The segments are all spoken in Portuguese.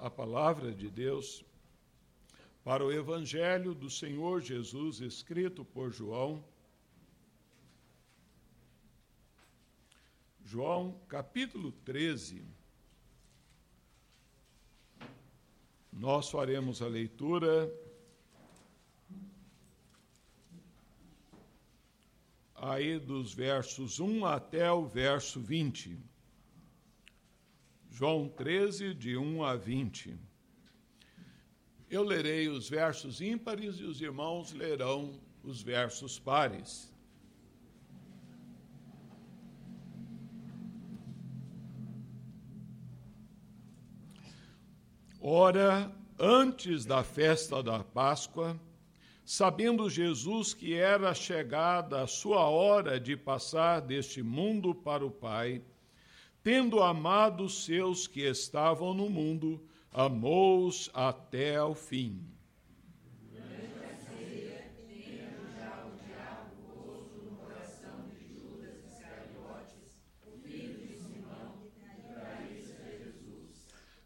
a palavra de Deus para o Evangelho do Senhor Jesus, escrito por João. João, capítulo 13. Nós faremos a leitura aí dos versos 1 até o verso 20. João 13, de 1 a 20. Eu lerei os versos ímpares e os irmãos lerão os versos pares. Ora, antes da festa da Páscoa, sabendo Jesus que era chegada a sua hora de passar deste mundo para o Pai, tendo amado os seus que estavam no mundo, amou-os até ao fim.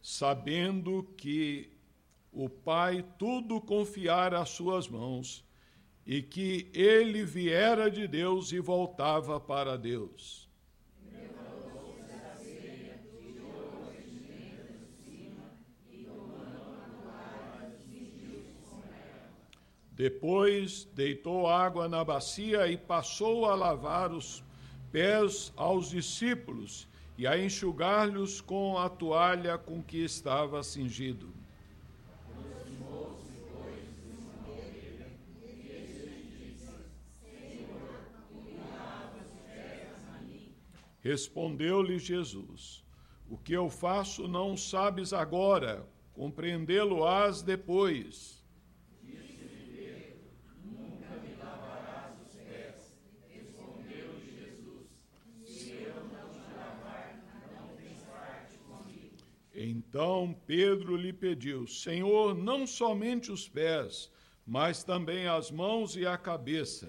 Sabendo que o Pai tudo confiara às suas mãos e que ele viera de Deus e voltava para Deus. Depois deitou água na bacia e passou a lavar os pés aos discípulos e a enxugar-lhes com a toalha com que estava cingido. Respondeu-lhe Jesus: O que eu faço não sabes agora, compreendê-lo-ás depois. Então Pedro lhe pediu: Senhor, não somente os pés, mas também as mãos e a cabeça.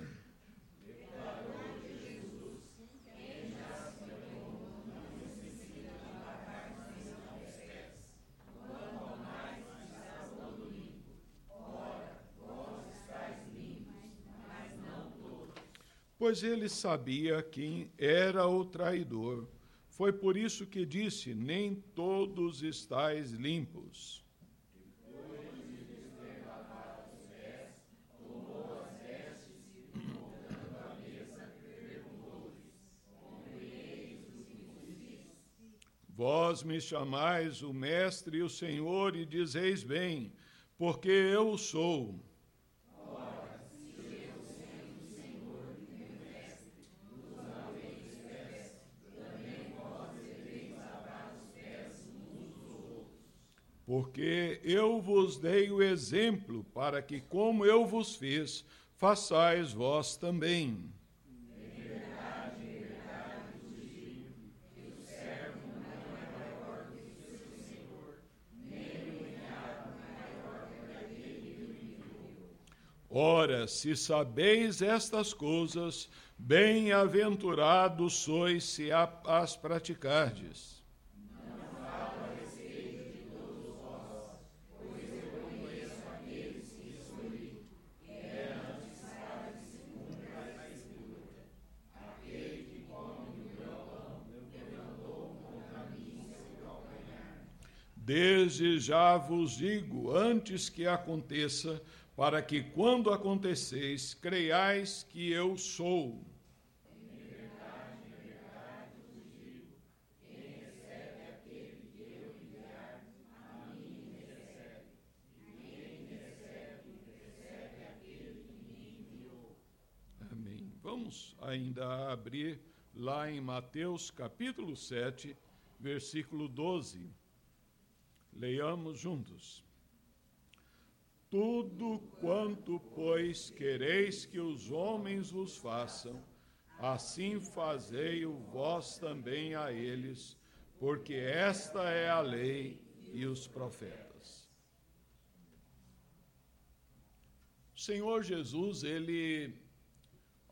Pois ele sabia quem era o traidor. Foi por isso que disse: Nem todos estáis limpos. Vós me chamais o Mestre e o Senhor, e dizeis bem, porque eu sou. Porque eu vos dei o exemplo para que, como eu vos fiz, façais vós também. Ora, se sabeis estas coisas, bem-aventurados sois se as praticardes. Desde já vos digo, antes que aconteça, para que quando aconteceis, creiais que eu sou. Vamos ainda abrir lá em Mateus capítulo 7, versículo 12. Leiamos juntos. Tudo quanto, pois, quereis que os homens vos façam, assim fazei-o vós também a eles, porque esta é a lei e os profetas. O Senhor Jesus, ele,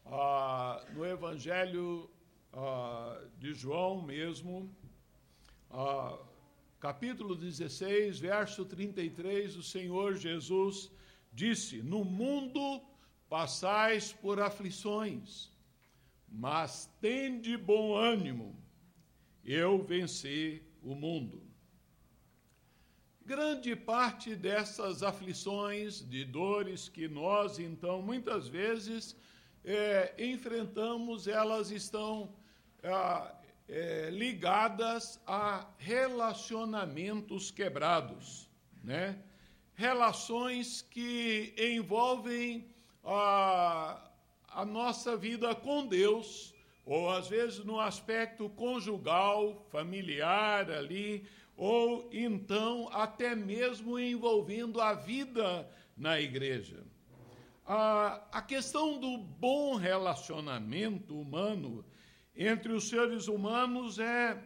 ah, no Evangelho ah, de João mesmo, ah, capítulo 16, verso 33, o Senhor Jesus disse: No mundo passais por aflições, mas tende bom ânimo, eu venci o mundo. Grande parte dessas aflições, de dores que nós, então, muitas vezes é, enfrentamos, elas estão é, é, ligadas a relacionamentos quebrados, né? Relações que envolvem a, a nossa vida com Deus, ou às vezes no aspecto conjugal, familiar ali, ou então até mesmo envolvendo a vida na igreja. A, a questão do bom relacionamento humano entre os seres humanos é,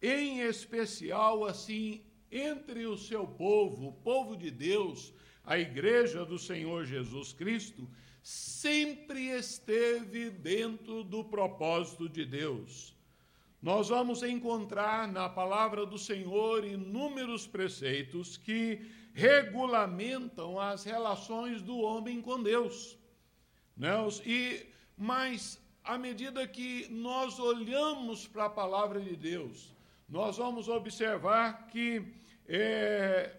em especial, assim, entre o seu povo, o povo de Deus, a igreja do Senhor Jesus Cristo, sempre esteve dentro do propósito de Deus. Nós vamos encontrar na palavra do Senhor inúmeros preceitos que regulamentam as relações do homem com Deus. Né? E, mas à medida que nós olhamos para a palavra de Deus, nós vamos observar que é,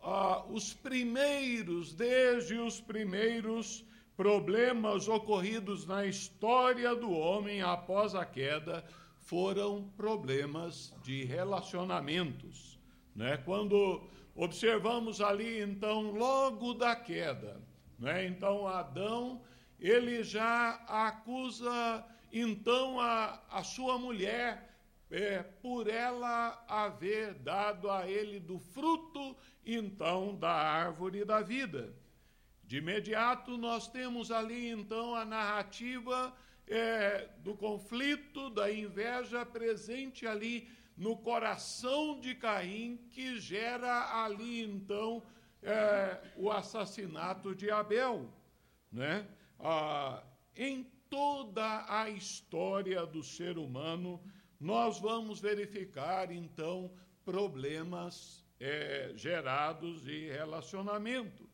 ah, os primeiros, desde os primeiros problemas ocorridos na história do homem após a queda, foram problemas de relacionamentos. Né? Quando observamos ali, então, logo da queda, né? então Adão ele já acusa então a, a sua mulher é, por ela haver dado a ele do fruto então da árvore da vida. De imediato nós temos ali então a narrativa é, do conflito, da inveja presente ali no coração de Caim, que gera ali então é, o assassinato de Abel, né? Ah, em toda a história do ser humano, nós vamos verificar, então, problemas é, gerados de relacionamento.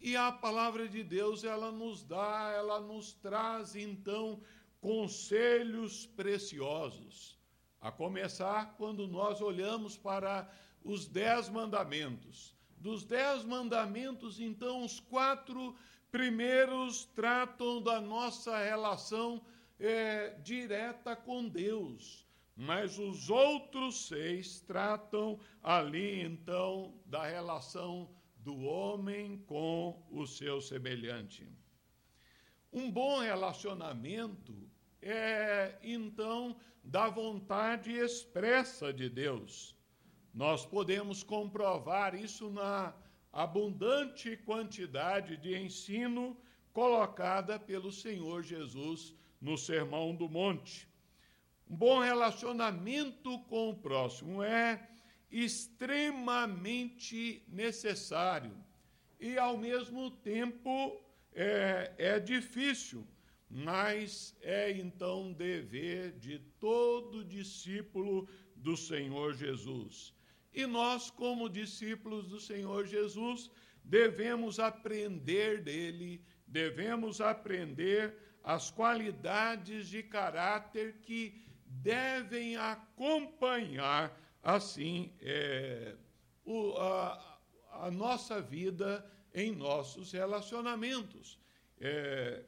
E a palavra de Deus, ela nos dá, ela nos traz, então, conselhos preciosos. A começar quando nós olhamos para os dez mandamentos. Dos dez mandamentos, então, os quatro primeiros tratam da nossa relação é, direta com Deus, mas os outros seis tratam ali então da relação do homem com o seu semelhante. Um bom relacionamento é então da vontade expressa de Deus. Nós podemos comprovar isso na abundante quantidade de ensino colocada pelo Senhor Jesus no Sermão do Monte. Um bom relacionamento com o próximo é extremamente necessário e, ao mesmo tempo, é, é difícil, mas é então dever de todo discípulo do Senhor Jesus. E nós, como discípulos do Senhor Jesus, devemos aprender dele, devemos aprender as qualidades de caráter que devem acompanhar, assim, é, o, a, a, nossa vida em nossos relacionamentos. É,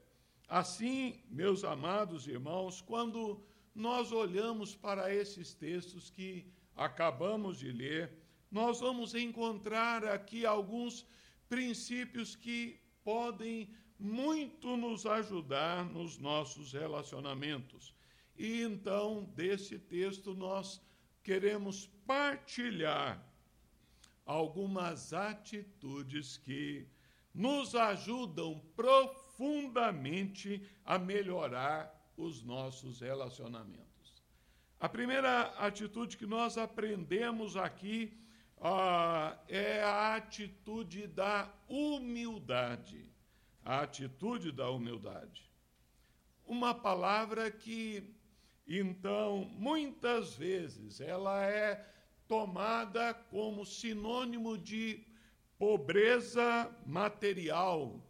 assim, meus amados irmãos, quando nós olhamos para esses textos que acabamos de ler, nós vamos encontrar aqui alguns princípios que podem muito nos ajudar nos nossos relacionamentos. E então, desse texto, nós queremos partilhar algumas atitudes que nos ajudam profundamente a melhorar os nossos relacionamentos. A primeira atitude que nós aprendemos aqui é a atitude da humildade. A atitude da humildade. Uma palavra que, então, muitas vezes ela é tomada como sinônimo de pobreza material,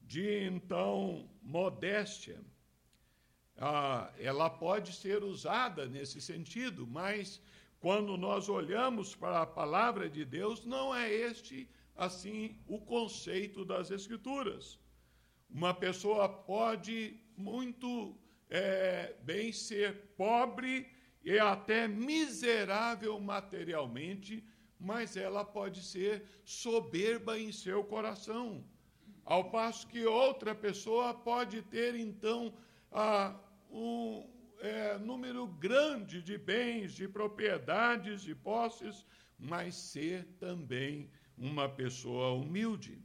de então modéstia. Ah, ela pode ser usada nesse sentido, mas quando nós olhamos para a palavra de Deus, não é este assim o conceito das Escrituras. Uma pessoa pode muito é, bem ser pobre e até miserável materialmente, mas ela pode ser soberba em seu coração. Ao passo que outra pessoa pode ter, então, um é, número grande de bens, de propriedades, de posses, mas ser também uma pessoa humilde.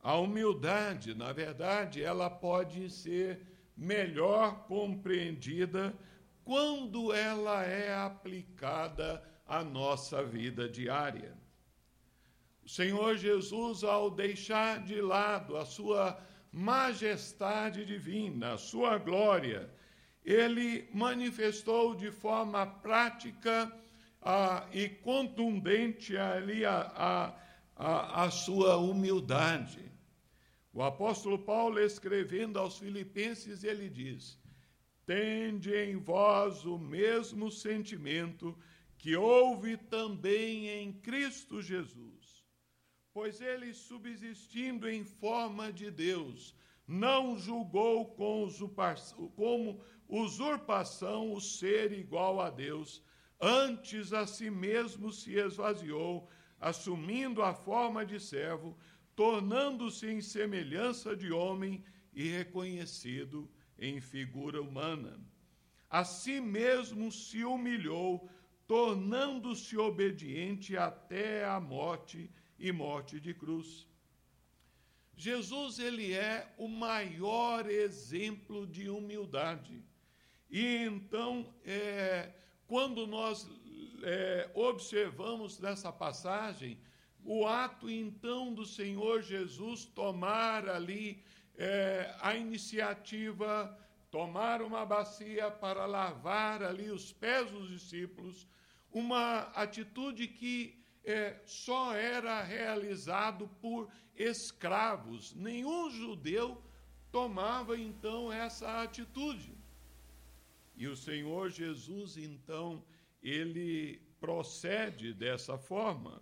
A humildade, na verdade, ela pode ser melhor compreendida quando ela é aplicada à nossa vida diária. O Senhor Jesus, ao deixar de lado a sua majestade divina, sua glória, ele manifestou de forma prática ah, e contundente ali a, a, a, a sua humildade. O apóstolo Paulo, escrevendo aos Filipenses, ele diz: Tende em vós o mesmo sentimento que houve também em Cristo Jesus. Pois ele, subsistindo em forma de Deus, não julgou como usurpação o ser igual a Deus, antes a si mesmo se esvaziou, assumindo a forma de servo, tornando-se em semelhança de homem e reconhecido em figura humana. A si mesmo se humilhou, tornando-se obediente até a morte e morte de cruz. Jesus ele é o maior exemplo de humildade. E então, é, quando nós é, observamos nessa passagem o ato então do Senhor Jesus tomar ali é, a iniciativa, tomar uma bacia para lavar ali os pés dos discípulos, uma atitude que é, só era realizado por escravos. Nenhum judeu tomava então essa atitude. E o Senhor Jesus, então, ele procede dessa forma.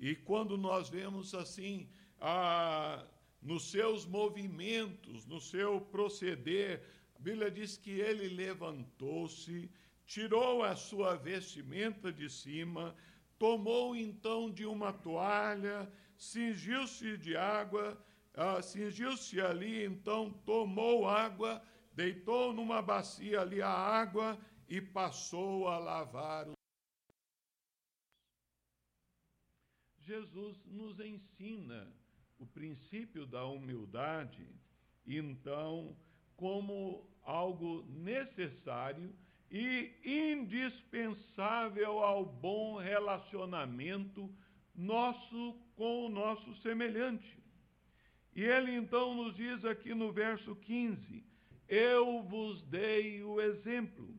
E quando nós vemos assim, a, nos seus movimentos, no seu proceder, a Bíblia diz que ele levantou-se, tirou a sua vestimenta de cima, tomou então de uma toalha, cingiu-se de água, ah, cingiu-se ali, então tomou água deitou numa bacia ali a água e passou a lavar os. Jesus nos ensina o princípio da humildade, então, como algo necessário e indispensável ao bom relacionamento nosso com o nosso semelhante. E ele então nos diz aqui no verso 15: eu vos dei o exemplo,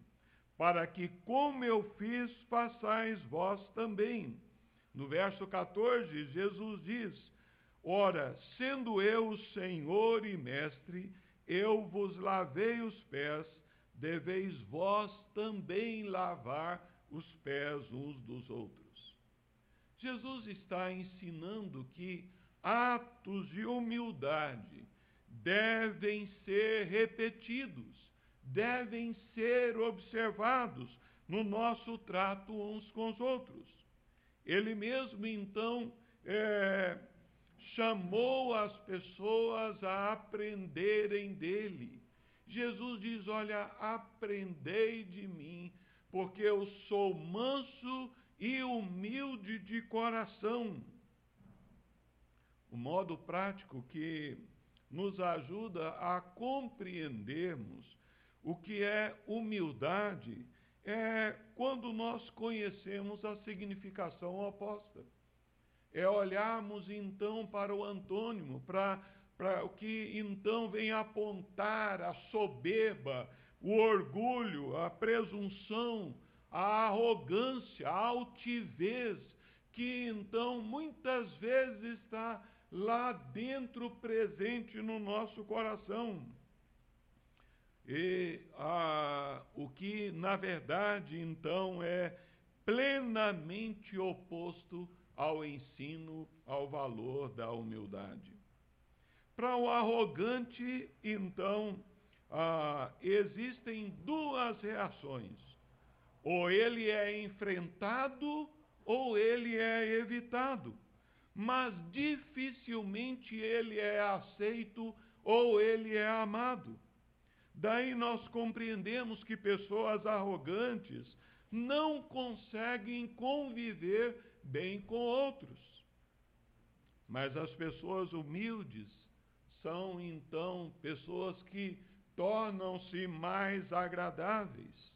para que, como eu fiz, façais vós também. No verso 14, Jesus diz: Ora, sendo eu Senhor e Mestre, eu vos lavei os pés, deveis vós também lavar os pés uns dos outros. Jesus está ensinando que atos de humildade, devem ser repetidos, devem ser observados no nosso trato uns com os outros. Ele mesmo, então, é, chamou as pessoas a aprenderem dele. Jesus diz: Olha, aprendei de mim, porque eu sou manso e humilde de coração. O modo prático que nos ajuda a compreendermos o que é humildade, é quando nós conhecemos a significação oposta. É olharmos então para o antônimo, para, para o que então vem apontar a soberba, o orgulho, a presunção, a arrogância, a altivez, que então muitas vezes está lá dentro presente no nosso coração. E o que, na verdade, então é plenamente oposto ao ensino, ao valor da humildade. Para o arrogante, então, ah, existem duas reações. Ou ele é enfrentado, ou ele é evitado. Mas dificilmente ele é aceito ou ele é amado. Daí nós compreendemos que pessoas arrogantes não conseguem conviver bem com outros. Mas as pessoas humildes são então pessoas que tornam-se mais agradáveis.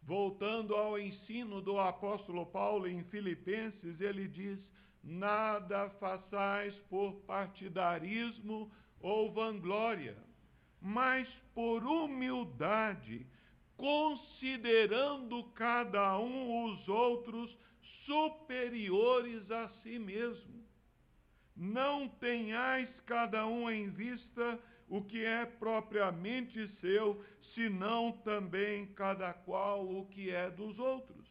Voltando ao ensino do apóstolo Paulo em Filipenses, ele diz: Nada façais por partidarismo ou vanglória mas por humildade, considerando cada um os outros superiores a si mesmo. Não tenhais cada um em vista o que é propriamente seu, senão também cada qual o que é dos outros.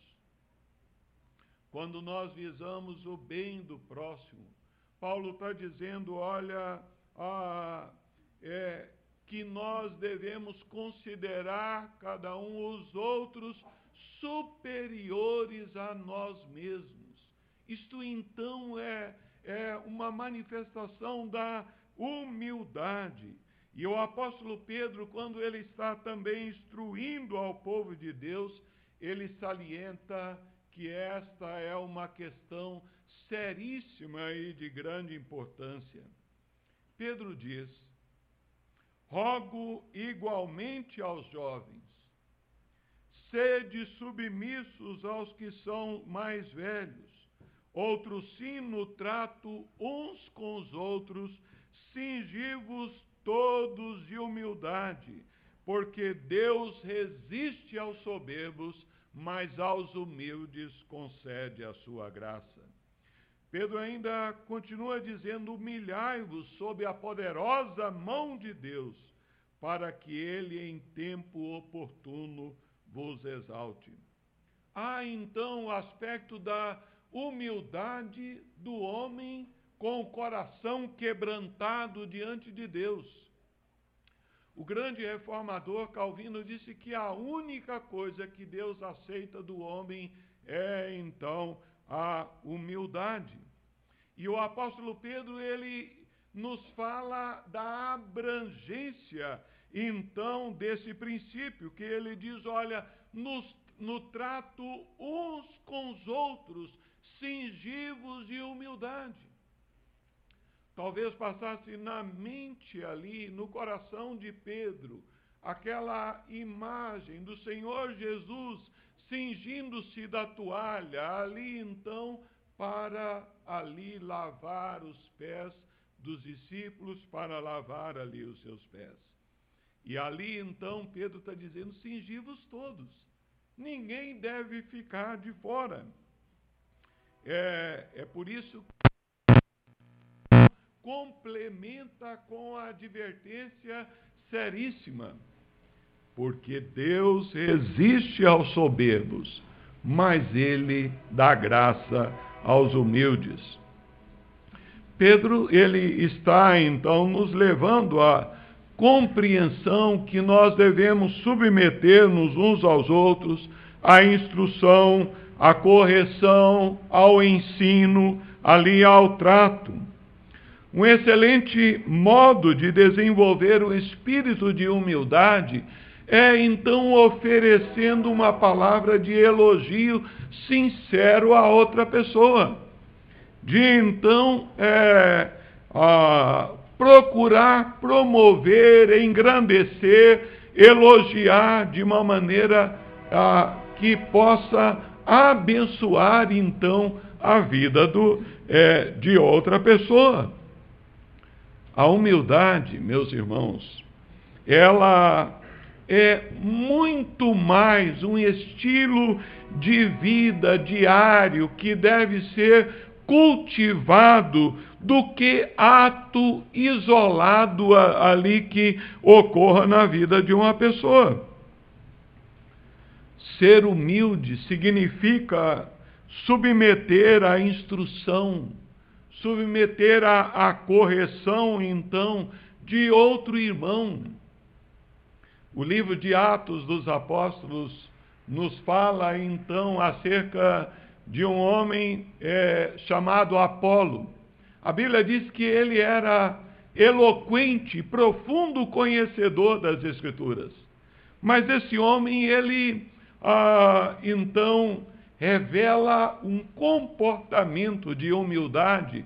Quando nós visamos o bem do próximo, Paulo está dizendo: olha, é, que nós devemos considerar cada um os outros superiores a nós mesmos. Isto então é, é uma manifestação da humildade. E o apóstolo Pedro, quando ele está também instruindo ao povo de Deus, ele salienta que esta é uma questão seríssima e de grande importância. Pedro diz: Rogo igualmente aos jovens, sede submissos aos que são mais velhos, outro sim no trato uns com os outros, cingivos todos de humildade, porque Deus resiste aos soberbos, mas aos humildes concede a sua graça. Pedro ainda continua dizendo: humilhai-vos sob a poderosa mão de Deus, para que ele em tempo oportuno vos exalte. Há então o aspecto da humildade do homem com o coração quebrantado diante de Deus. O grande reformador Calvino disse que a única coisa que Deus aceita do homem é então a humildade. E o apóstolo Pedro, ele nos fala da abrangência, então, desse princípio, que ele diz: olha, nos, no trato uns com os outros, cingivos de humildade. Talvez passasse na mente ali, no coração de Pedro, aquela imagem do Senhor Jesus cingindo-se da toalha, ali então, para ali lavar os pés dos discípulos, para lavar ali os seus pés. E ali então Pedro está dizendo: cingi-vos todos, ninguém deve ficar de fora. É, é por isso que complementa com a advertência seríssima porque Deus resiste aos soberbos, mas ele dá graça aos humildes. Pedro, ele está então nos levando à compreensão que nós devemos submeter-nos uns aos outros à instrução, à correção, ao ensino, ali ao trato. Um excelente modo de desenvolver o espírito de humildade é então oferecendo uma palavra de elogio sincero a outra pessoa. De então é, a, procurar promover, engrandecer, elogiar de uma maneira a, que possa abençoar então a vida do, é, de outra pessoa. A humildade, meus irmãos, ela é muito mais um estilo de vida diário que deve ser cultivado do que ato isolado ali que ocorra na vida de uma pessoa. Ser humilde significa submeter à instrução, submeter à, à correção, então, de outro irmão. O livro de Atos dos Apóstolos nos fala, então, acerca de um homem é, chamado Apolo. A Bíblia diz que ele era eloquente, profundo conhecedor das Escrituras. Mas esse homem, ele, ah, então, revela um comportamento de humildade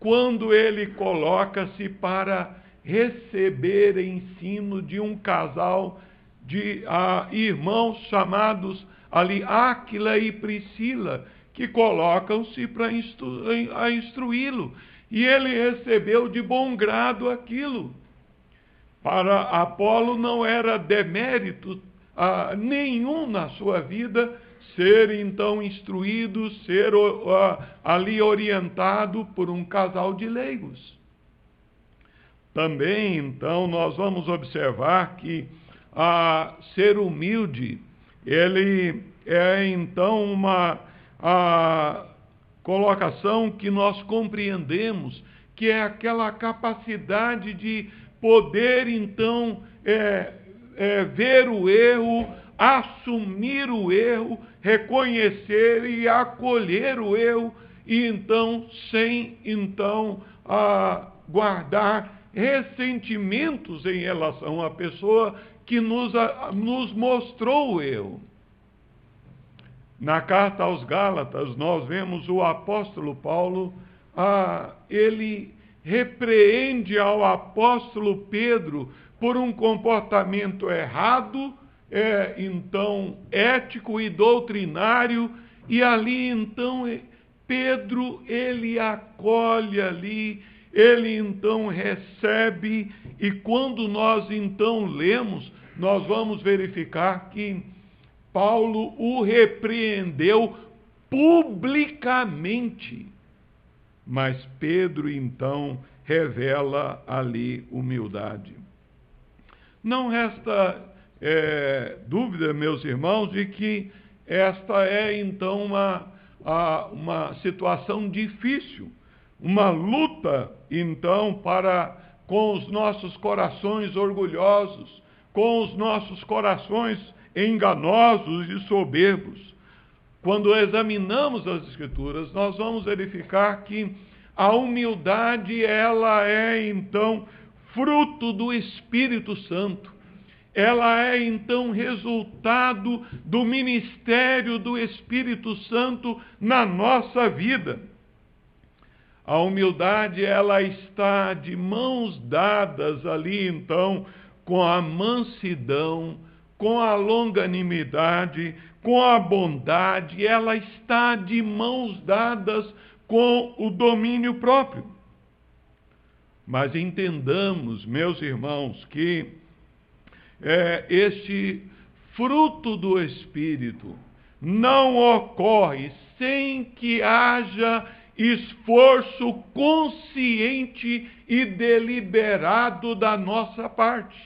quando ele coloca-se para receber ensino de um casal de ah, irmãos chamados ali Áquila e Priscila, que colocam-se para instru instruí-lo. E ele recebeu de bom grado aquilo. Para Apolo não era demérito ah, nenhum na sua vida ser então instruído, ser ali orientado por um casal de leigos. Também, então, nós vamos observar que a ser humilde, ele é então uma a colocação que nós compreendemos, que é aquela capacidade de poder então é, é, ver o erro, assumir o erro, reconhecer e acolher o erro e então sem então guardar ressentimentos em relação à pessoa que nos, a, nos mostrou o erro. Na carta aos Gálatas, nós vemos o apóstolo Paulo, ah, ele repreende ao apóstolo Pedro por um comportamento errado é, então, ético e doutrinário, e ali, então, Pedro, ele acolhe ali, ele então recebe, e quando nós então lemos, nós vamos verificar que Paulo o repreendeu publicamente. Mas Pedro então revela ali humildade. Não resta é, dúvida, meus irmãos, de que esta é então uma, uma situação difícil, uma luta então para com os nossos corações orgulhosos, com os nossos corações enganosos e soberbos. Quando examinamos as escrituras, nós vamos verificar que a humildade ela é então fruto do Espírito Santo ela é então resultado do ministério do Espírito Santo na nossa vida. A humildade, ela está de mãos dadas ali então com a mansidão, com a longanimidade, com a bondade, ela está de mãos dadas com o domínio próprio. Mas entendamos, meus irmãos, que é, este fruto do Espírito não ocorre sem que haja esforço consciente e deliberado da nossa parte.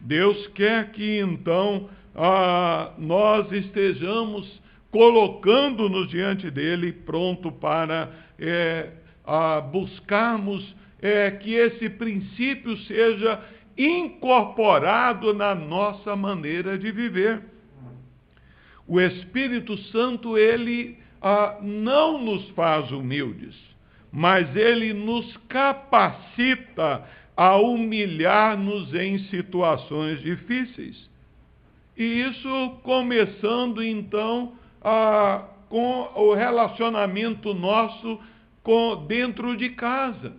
Deus quer que então nós estejamos colocando-nos diante dele, pronto para é, buscarmos é, que esse princípio seja incorporado na nossa maneira de viver. O Espírito Santo, ele ah, não nos faz humildes, mas ele nos capacita a humilhar-nos em situações difíceis. E isso começando então ah, com o relacionamento nosso com, dentro de casa,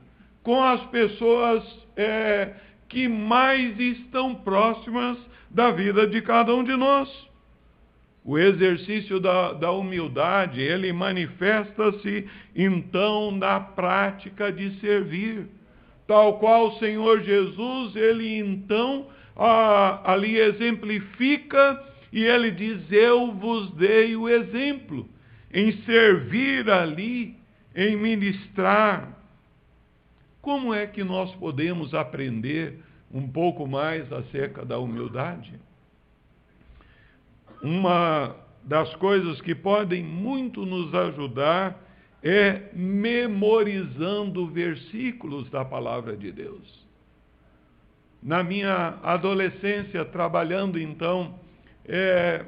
com as pessoas. É, que mais estão próximas da vida de cada um de nós. O exercício da, da humildade, ele manifesta-se então na prática de servir, tal qual o Senhor Jesus, ele então ah, ali exemplifica e ele diz: Eu vos dei o exemplo em servir ali, em ministrar. Como é que nós podemos aprender um pouco mais acerca da humildade? Uma das coisas que podem muito nos ajudar é memorizando versículos da palavra de Deus. Na minha adolescência, trabalhando então é,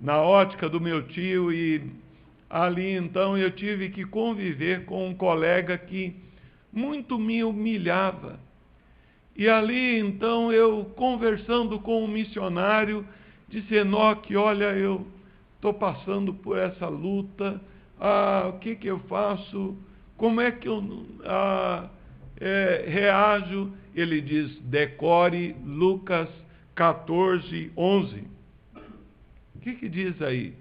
na ótica do meu tio, e ali então eu tive que conviver com um colega que muito me humilhava. E ali então eu conversando com um missionário, disse: Enoque, olha, eu estou passando por essa luta, ah, o que, que eu faço? Como é que eu ah, é, reajo? Ele diz: decore Lucas 14, 11. O que, que diz aí?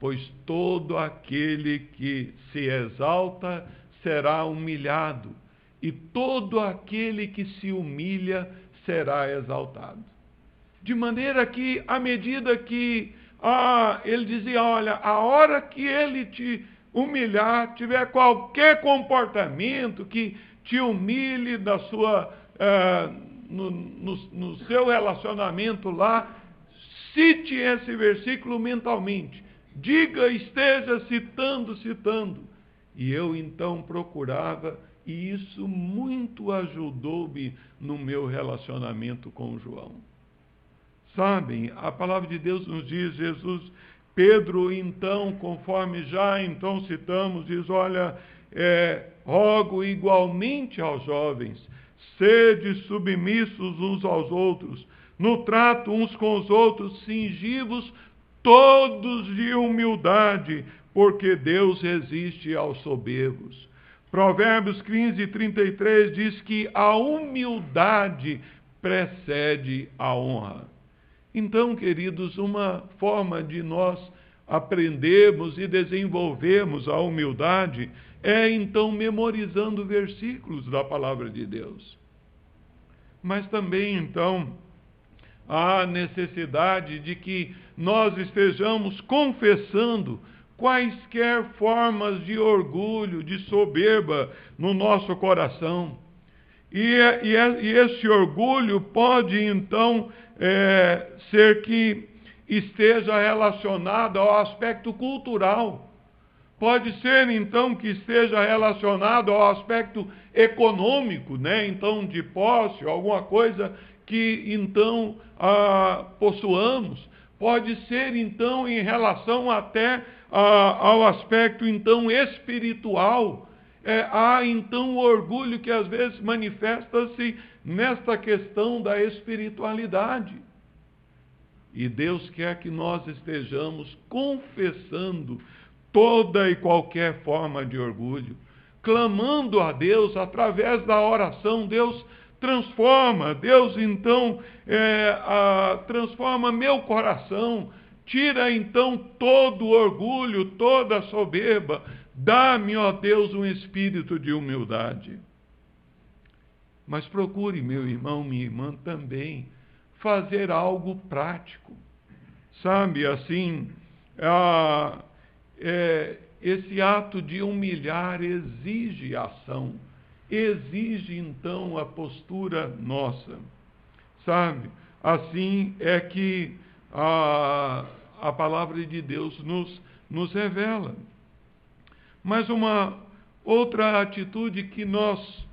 Pois todo aquele que se exalta será humilhado, e todo aquele que se humilha será exaltado. De maneira que, à medida que ah, ele dizia: olha, a hora que ele te humilhar, tiver qualquer comportamento que te humilhe da sua, ah, no, no, no seu relacionamento lá, Cite esse versículo mentalmente. Diga, esteja citando, citando. E eu então procurava, e isso muito ajudou-me no meu relacionamento com João. Sabem, a palavra de Deus nos diz, Jesus, Pedro, então, conforme já então citamos, diz: Olha, é, rogo igualmente aos jovens, sede submissos uns aos outros no trato uns com os outros, cingivos todos de humildade, porque Deus resiste aos soberbos. Provérbios 15, 33 diz que a humildade precede a honra. Então, queridos, uma forma de nós aprendermos e desenvolvermos a humildade é então memorizando versículos da palavra de Deus. Mas também, então, há necessidade de que nós estejamos confessando quaisquer formas de orgulho, de soberba no nosso coração. E, e, e esse orgulho pode então é, ser que esteja relacionado ao aspecto cultural. Pode ser então que esteja relacionado ao aspecto econômico, né? Então de posse, alguma coisa que então ah, possuamos, pode ser então em relação até ah, ao aspecto então espiritual. É, há então o orgulho que às vezes manifesta-se nesta questão da espiritualidade. E Deus quer que nós estejamos confessando toda e qualquer forma de orgulho, clamando a Deus através da oração. Deus, transforma. Deus então é, a, transforma meu coração, tira então todo o orgulho, toda soberba. Dá-me, ó Deus, um espírito de humildade. Mas procure, meu irmão, minha irmã, também fazer algo prático. Sabe, assim, a, é, esse ato de humilhar exige ação exige então a postura nossa. Sabe? Assim é que a, a palavra de Deus nos, nos revela. Mas uma outra atitude que nós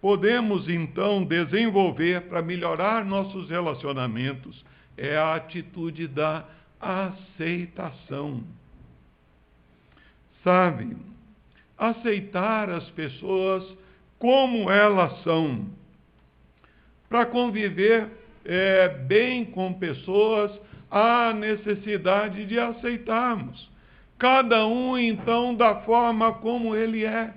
podemos então desenvolver para melhorar nossos relacionamentos é a atitude da aceitação. Sabe? Aceitar as pessoas como elas são. Para conviver é, bem com pessoas, há necessidade de aceitarmos. Cada um, então, da forma como ele é,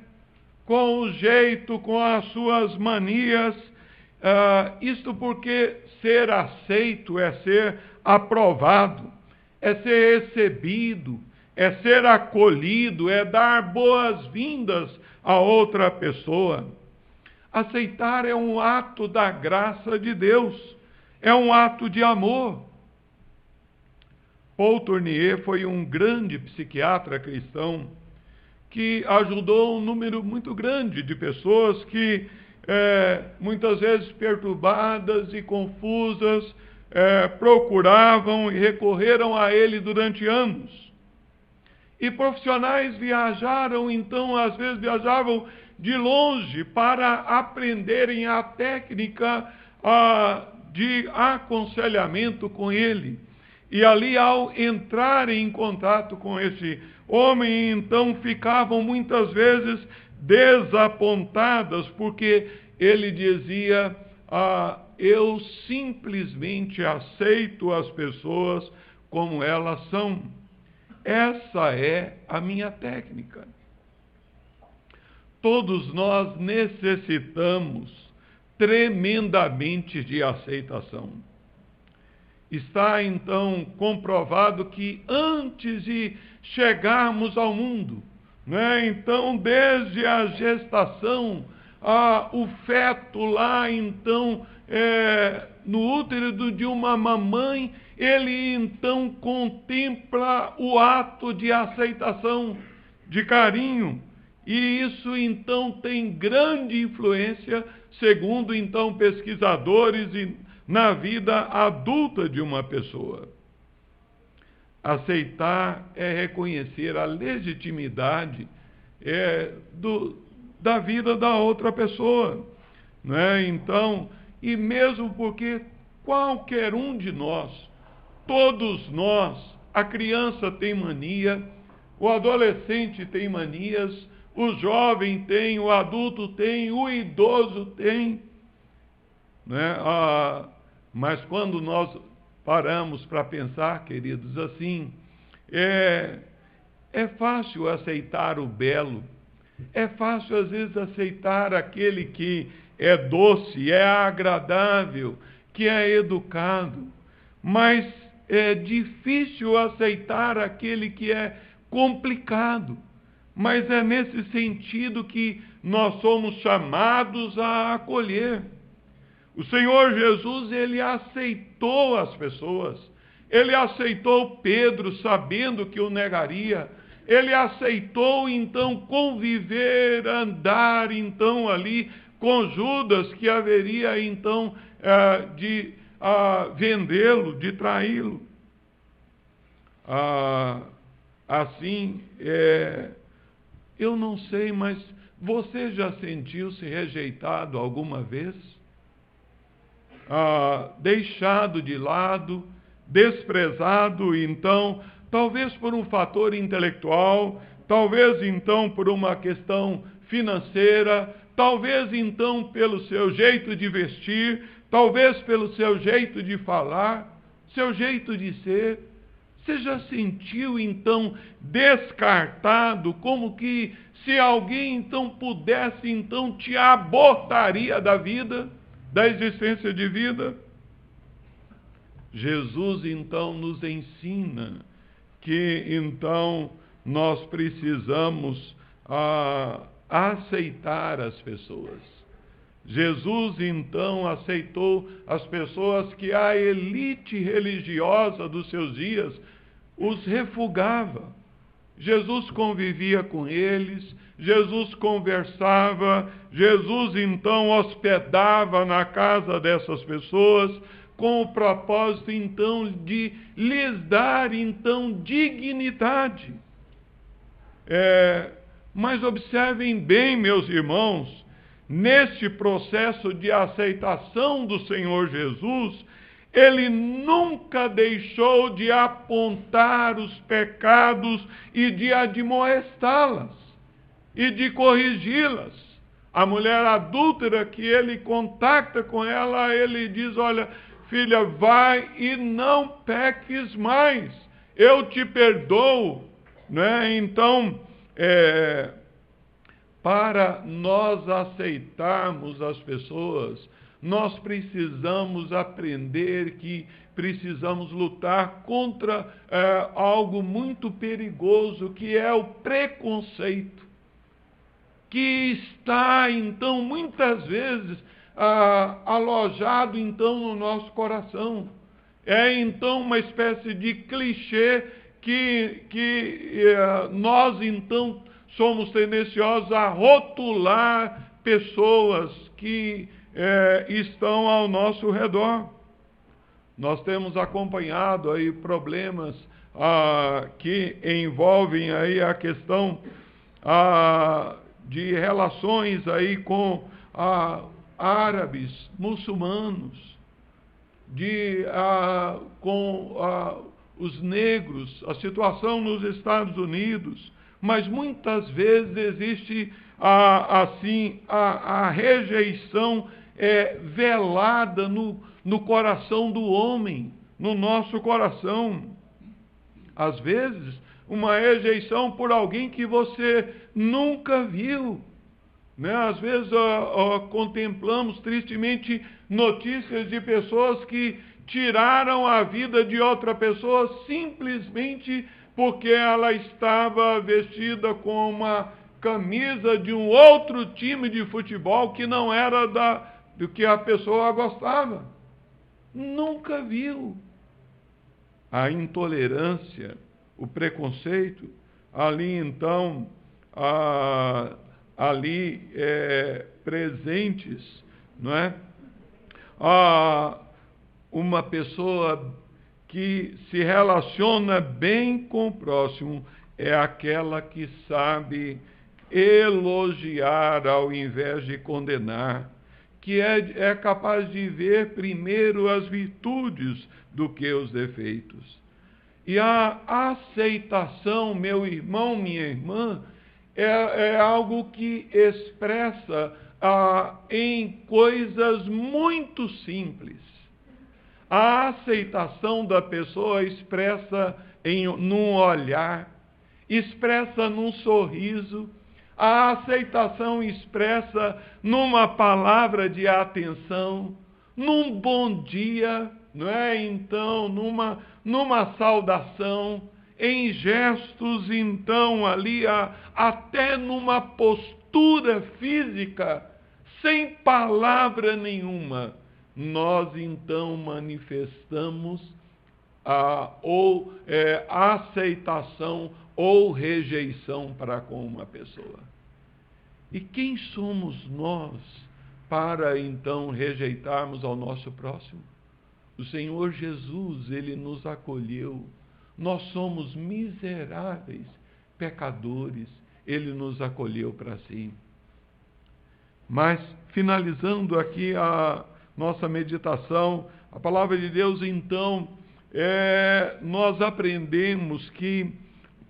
com o jeito, com as suas manias. Uh, isto porque ser aceito é ser aprovado, é ser recebido, é ser acolhido, é dar boas-vindas a outra pessoa. Aceitar é um ato da graça de Deus, é um ato de amor. Paul Tournier foi um grande psiquiatra cristão que ajudou um número muito grande de pessoas que, é, muitas vezes perturbadas e confusas, é, procuravam e recorreram a ele durante anos. E profissionais viajaram, então, às vezes viajavam de longe para aprenderem a técnica a, de aconselhamento com ele. E ali, ao entrarem em contato com esse homem, então ficavam muitas vezes desapontadas, porque ele dizia: ah, Eu simplesmente aceito as pessoas como elas são. Essa é a minha técnica. Todos nós necessitamos tremendamente de aceitação. Está então comprovado que antes de chegarmos ao mundo, né, então desde a gestação, a, o feto lá então é, no útero de uma mamãe, ele então contempla o ato de aceitação, de carinho, e isso então tem grande influência, segundo então pesquisadores e na vida adulta de uma pessoa. Aceitar é reconhecer a legitimidade é, do, da vida da outra pessoa. Né? Então, e mesmo porque qualquer um de nós, todos nós, a criança tem mania, o adolescente tem manias, o jovem tem, o adulto tem, o idoso tem. Né? Ah, mas quando nós paramos para pensar, queridos, assim, é, é fácil aceitar o belo, é fácil às vezes aceitar aquele que é doce, é agradável, que é educado, mas é difícil aceitar aquele que é complicado. Mas é nesse sentido que nós somos chamados a acolher. O Senhor Jesus, ele aceitou as pessoas. Ele aceitou Pedro, sabendo que o negaria. Ele aceitou então conviver, andar então ali com Judas, que haveria então eh, de vendê-lo, de traí-lo. Ah, assim, é, eu não sei, mas você já sentiu-se rejeitado alguma vez? Ah, deixado de lado, desprezado, então, talvez por um fator intelectual, talvez então por uma questão financeira, talvez então pelo seu jeito de vestir, talvez pelo seu jeito de falar, seu jeito de ser. Você já sentiu então descartado, como que se alguém então pudesse então te abortaria da vida? Da existência de vida. Jesus então nos ensina que então nós precisamos ah, aceitar as pessoas. Jesus então aceitou as pessoas que a elite religiosa dos seus dias os refugava. Jesus convivia com eles, Jesus conversava, Jesus então hospedava na casa dessas pessoas, com o propósito então de lhes dar então dignidade. É, mas observem bem, meus irmãos, neste processo de aceitação do Senhor Jesus, ele nunca deixou de apontar os pecados e de admoestá-las e de corrigi-las. A mulher adúltera que ele contacta com ela, ele diz: Olha, filha, vai e não peques mais, eu te perdoo. Né? Então, é, para nós aceitarmos as pessoas, nós precisamos aprender que precisamos lutar contra é, algo muito perigoso, que é o preconceito, que está, então, muitas vezes ah, alojado então no nosso coração. É então uma espécie de clichê que, que eh, nós então somos tendenciosos a rotular pessoas que eh, estão ao nosso redor. Nós temos acompanhado aí problemas ah, que envolvem aí a questão ah, de relações aí com ah, árabes, muçulmanos, de, ah, com ah, os negros, a situação nos Estados Unidos, mas muitas vezes existe ah, assim a, a rejeição é, velada no, no coração do homem, no nosso coração. Às vezes, uma rejeição por alguém que você nunca viu. Né? Às vezes contemplamos tristemente notícias de pessoas que tiraram a vida de outra pessoa simplesmente porque ela estava vestida com uma camisa de um outro time de futebol que não era da, do que a pessoa gostava. Nunca viu. A intolerância, o preconceito, ali então, a, ali é, presentes, não é? A, uma pessoa que se relaciona bem com o próximo é aquela que sabe elogiar ao invés de condenar, que é, é capaz de ver primeiro as virtudes do que os defeitos. E a aceitação, meu irmão, minha irmã, é, é algo que expressa ah, em coisas muito simples. A aceitação da pessoa expressa em num olhar, expressa num sorriso, a aceitação expressa numa palavra de atenção, num bom dia, não é? Então, numa, numa saudação, em gestos, então, ali, a, até numa postura física, sem palavra nenhuma, nós então manifestamos a ou é, aceitação ou rejeição para com uma pessoa. E quem somos nós para então rejeitarmos ao nosso próximo? O Senhor Jesus, ele nos acolheu. Nós somos miseráveis pecadores, ele nos acolheu para si. Mas, finalizando aqui a nossa meditação, a palavra de Deus, então, é, nós aprendemos que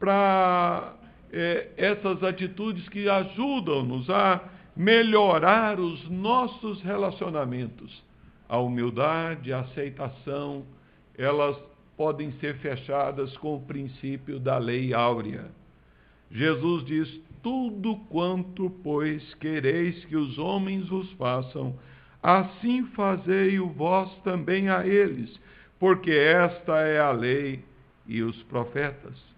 para é, essas atitudes que ajudam-nos a melhorar os nossos relacionamentos, a humildade, a aceitação, elas podem ser fechadas com o princípio da lei áurea. Jesus diz: Tudo quanto, pois, quereis que os homens vos façam, assim fazei-o vós também a eles, porque esta é a lei e os profetas.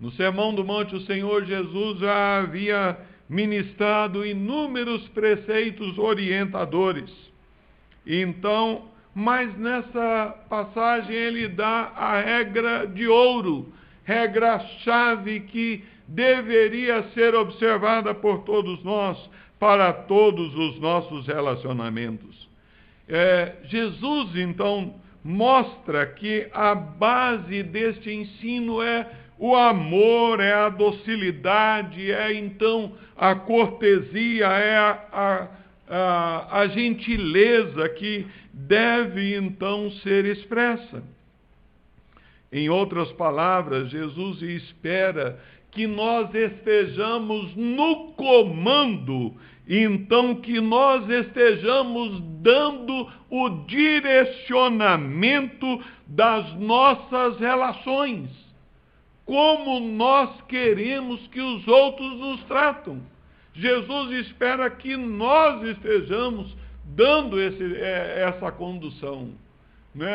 No Sermão do Monte, o Senhor Jesus já havia ministrado inúmeros preceitos orientadores. Então, mas nessa passagem ele dá a regra de ouro, regra-chave que deveria ser observada por todos nós, para todos os nossos relacionamentos. É, Jesus, então, mostra que a base deste ensino é o amor, é a docilidade, é então a cortesia, é a, a, a, a gentileza que deve então ser expressa. Em outras palavras, Jesus espera que nós estejamos no comando, então que nós estejamos dando o direcionamento das nossas relações. Como nós queremos que os outros nos tratam. Jesus espera que nós estejamos dando esse, é, essa condução. Né?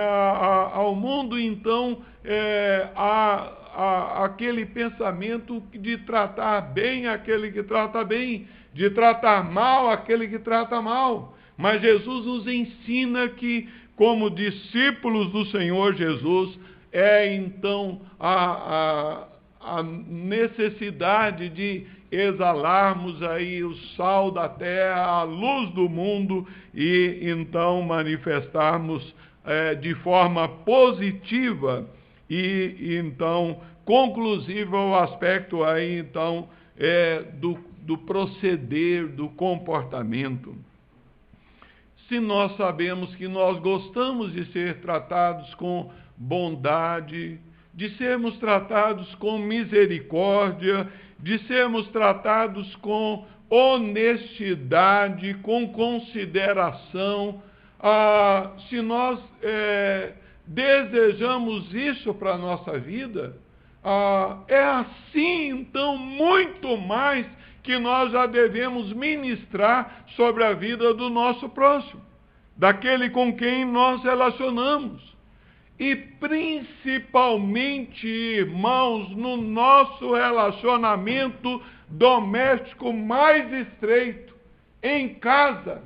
ao mundo, então, é, a, a, aquele pensamento de tratar bem aquele que trata bem, de tratar mal aquele que trata mal. Mas Jesus nos ensina que, como discípulos do Senhor Jesus, é então a, a, a necessidade de exalarmos aí o sal da terra, a luz do mundo e então manifestarmos é, de forma positiva e, então conclusiva o aspecto aí então é, do, do proceder, do comportamento. Se nós sabemos que nós gostamos de ser tratados com bondade, de sermos tratados com misericórdia, de sermos tratados com honestidade, com consideração. Ah, se nós é, desejamos isso para a nossa vida, ah, é assim, então, muito mais que nós já devemos ministrar sobre a vida do nosso próximo, daquele com quem nós relacionamos. E principalmente, irmãos, no nosso relacionamento doméstico mais estreito, em casa.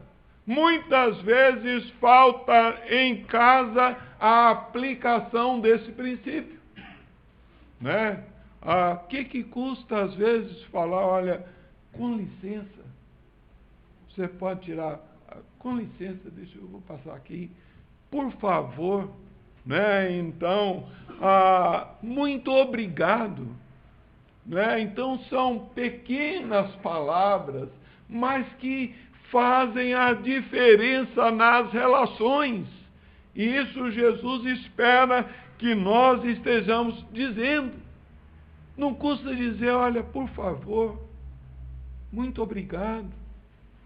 Muitas vezes falta em casa a aplicação desse princípio. Né? O ah, que, que custa, às vezes, falar, olha, com licença, você pode tirar, ah, com licença, deixa eu vou passar aqui, por favor, né? Então, ah, muito obrigado. Né? Então, são pequenas palavras, mas que fazem a diferença nas relações. E isso Jesus espera que nós estejamos dizendo. Não custa dizer, olha, por favor, muito obrigado.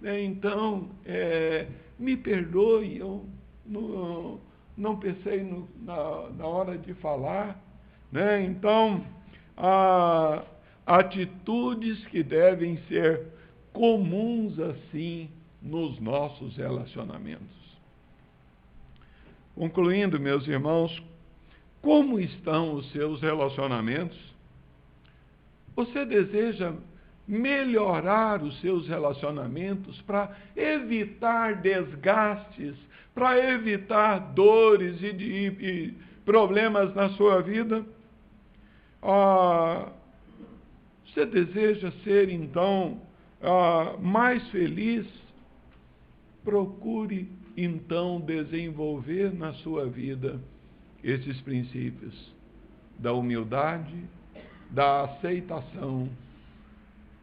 Né? Então, é, me perdoe, eu não, não pensei no, na, na, hora de falar. Né? Então, há atitudes que devem ser comuns assim nos nossos relacionamentos. Concluindo, meus irmãos, como estão os seus relacionamentos? Você deseja melhorar os seus relacionamentos para evitar desgastes para evitar dores e, e, problemas na sua vida. Ah, você deseja ser, então, ah, mais feliz? Procure, então, desenvolver na sua vida esses princípios da humildade, da aceitação,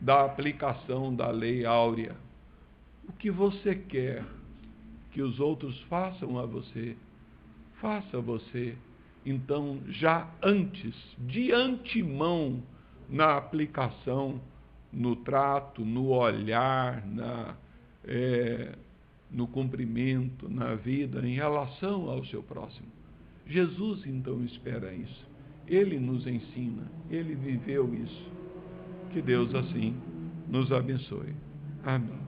da aplicação da lei áurea. O que você quer que os outros façam a você, faça você, então, já antes, de antemão, na aplicação, no trato, no olhar, na, é, no cumprimento, na vida, em relação ao seu próximo. Jesus, então, espera isso. Ele nos ensina, ele viveu isso. Que Deus, assim, nos abençoe. Amém.